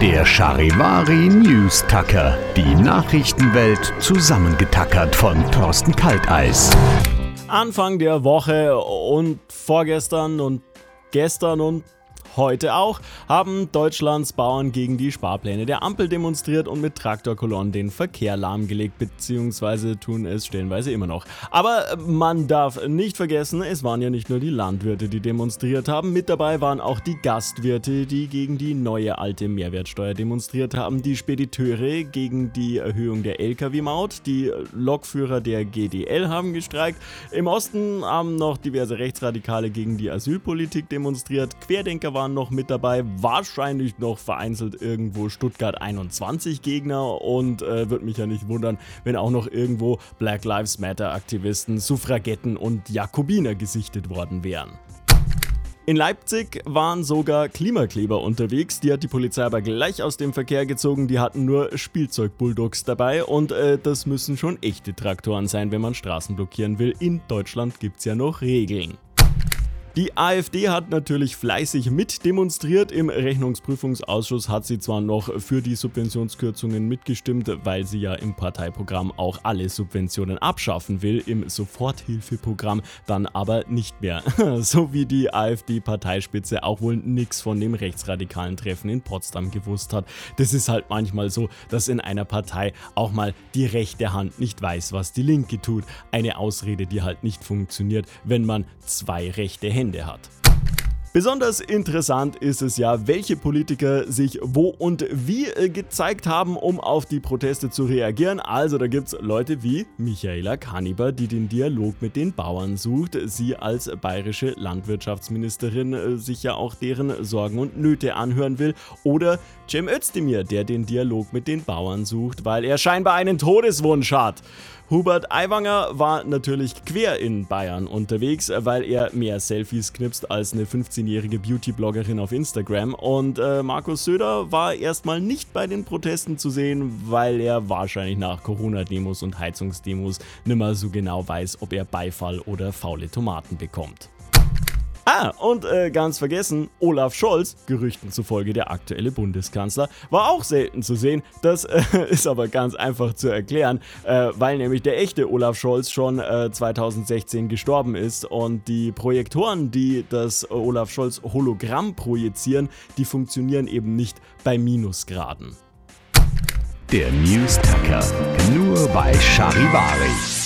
Der Charivari News Tucker. Die Nachrichtenwelt zusammengetackert von Thorsten Kalteis. Anfang der Woche und vorgestern und gestern und Heute auch haben Deutschlands Bauern gegen die Sparpläne der Ampel demonstriert und mit Traktorkolonnen den Verkehr lahmgelegt, beziehungsweise tun es stellenweise immer noch. Aber man darf nicht vergessen, es waren ja nicht nur die Landwirte, die demonstriert haben, mit dabei waren auch die Gastwirte, die gegen die neue alte Mehrwertsteuer demonstriert haben, die Spediteure gegen die Erhöhung der Lkw-Maut, die Lokführer der GDL haben gestreikt, im Osten haben noch diverse Rechtsradikale gegen die Asylpolitik demonstriert, Querdenker waren waren noch mit dabei, wahrscheinlich noch vereinzelt irgendwo Stuttgart 21 Gegner und äh, würde mich ja nicht wundern, wenn auch noch irgendwo Black Lives Matter Aktivisten, Suffragetten und Jakobiner gesichtet worden wären. In Leipzig waren sogar Klimakleber unterwegs, die hat die Polizei aber gleich aus dem Verkehr gezogen, die hatten nur Spielzeug-Bulldogs dabei und äh, das müssen schon echte Traktoren sein, wenn man Straßen blockieren will. In Deutschland gibt es ja noch Regeln. Die AfD hat natürlich fleißig mitdemonstriert. Im Rechnungsprüfungsausschuss hat sie zwar noch für die Subventionskürzungen mitgestimmt, weil sie ja im Parteiprogramm auch alle Subventionen abschaffen will, im Soforthilfeprogramm dann aber nicht mehr. so wie die AfD-Parteispitze auch wohl nichts von dem rechtsradikalen Treffen in Potsdam gewusst hat. Das ist halt manchmal so, dass in einer Partei auch mal die rechte Hand nicht weiß, was die linke tut. Eine Ausrede, die halt nicht funktioniert, wenn man zwei rechte Hände Hände hat. Besonders interessant ist es ja, welche Politiker sich wo und wie äh, gezeigt haben, um auf die Proteste zu reagieren. Also da gibt es Leute wie Michaela Kaniber, die den Dialog mit den Bauern sucht. Sie als bayerische Landwirtschaftsministerin äh, sich ja auch deren Sorgen und Nöte anhören will. Oder Cem Özdemir, der den Dialog mit den Bauern sucht, weil er scheinbar einen Todeswunsch hat. Hubert Aiwanger war natürlich quer in Bayern unterwegs, weil er mehr Selfies knipst als eine 15-jährige Beauty-Bloggerin auf Instagram. Und äh, Markus Söder war erstmal nicht bei den Protesten zu sehen, weil er wahrscheinlich nach Corona-Demos und Heizungsdemos nimmer so genau weiß, ob er Beifall oder faule Tomaten bekommt. Ah, und äh, ganz vergessen, Olaf Scholz, Gerüchten zufolge der aktuelle Bundeskanzler, war auch selten zu sehen. Das äh, ist aber ganz einfach zu erklären, äh, weil nämlich der echte Olaf Scholz schon 2016 äh, gestorben ist und die Projektoren, die das Olaf Scholz Hologramm projizieren, die funktionieren eben nicht bei Minusgraden. Der News Tacker, nur bei Charivari.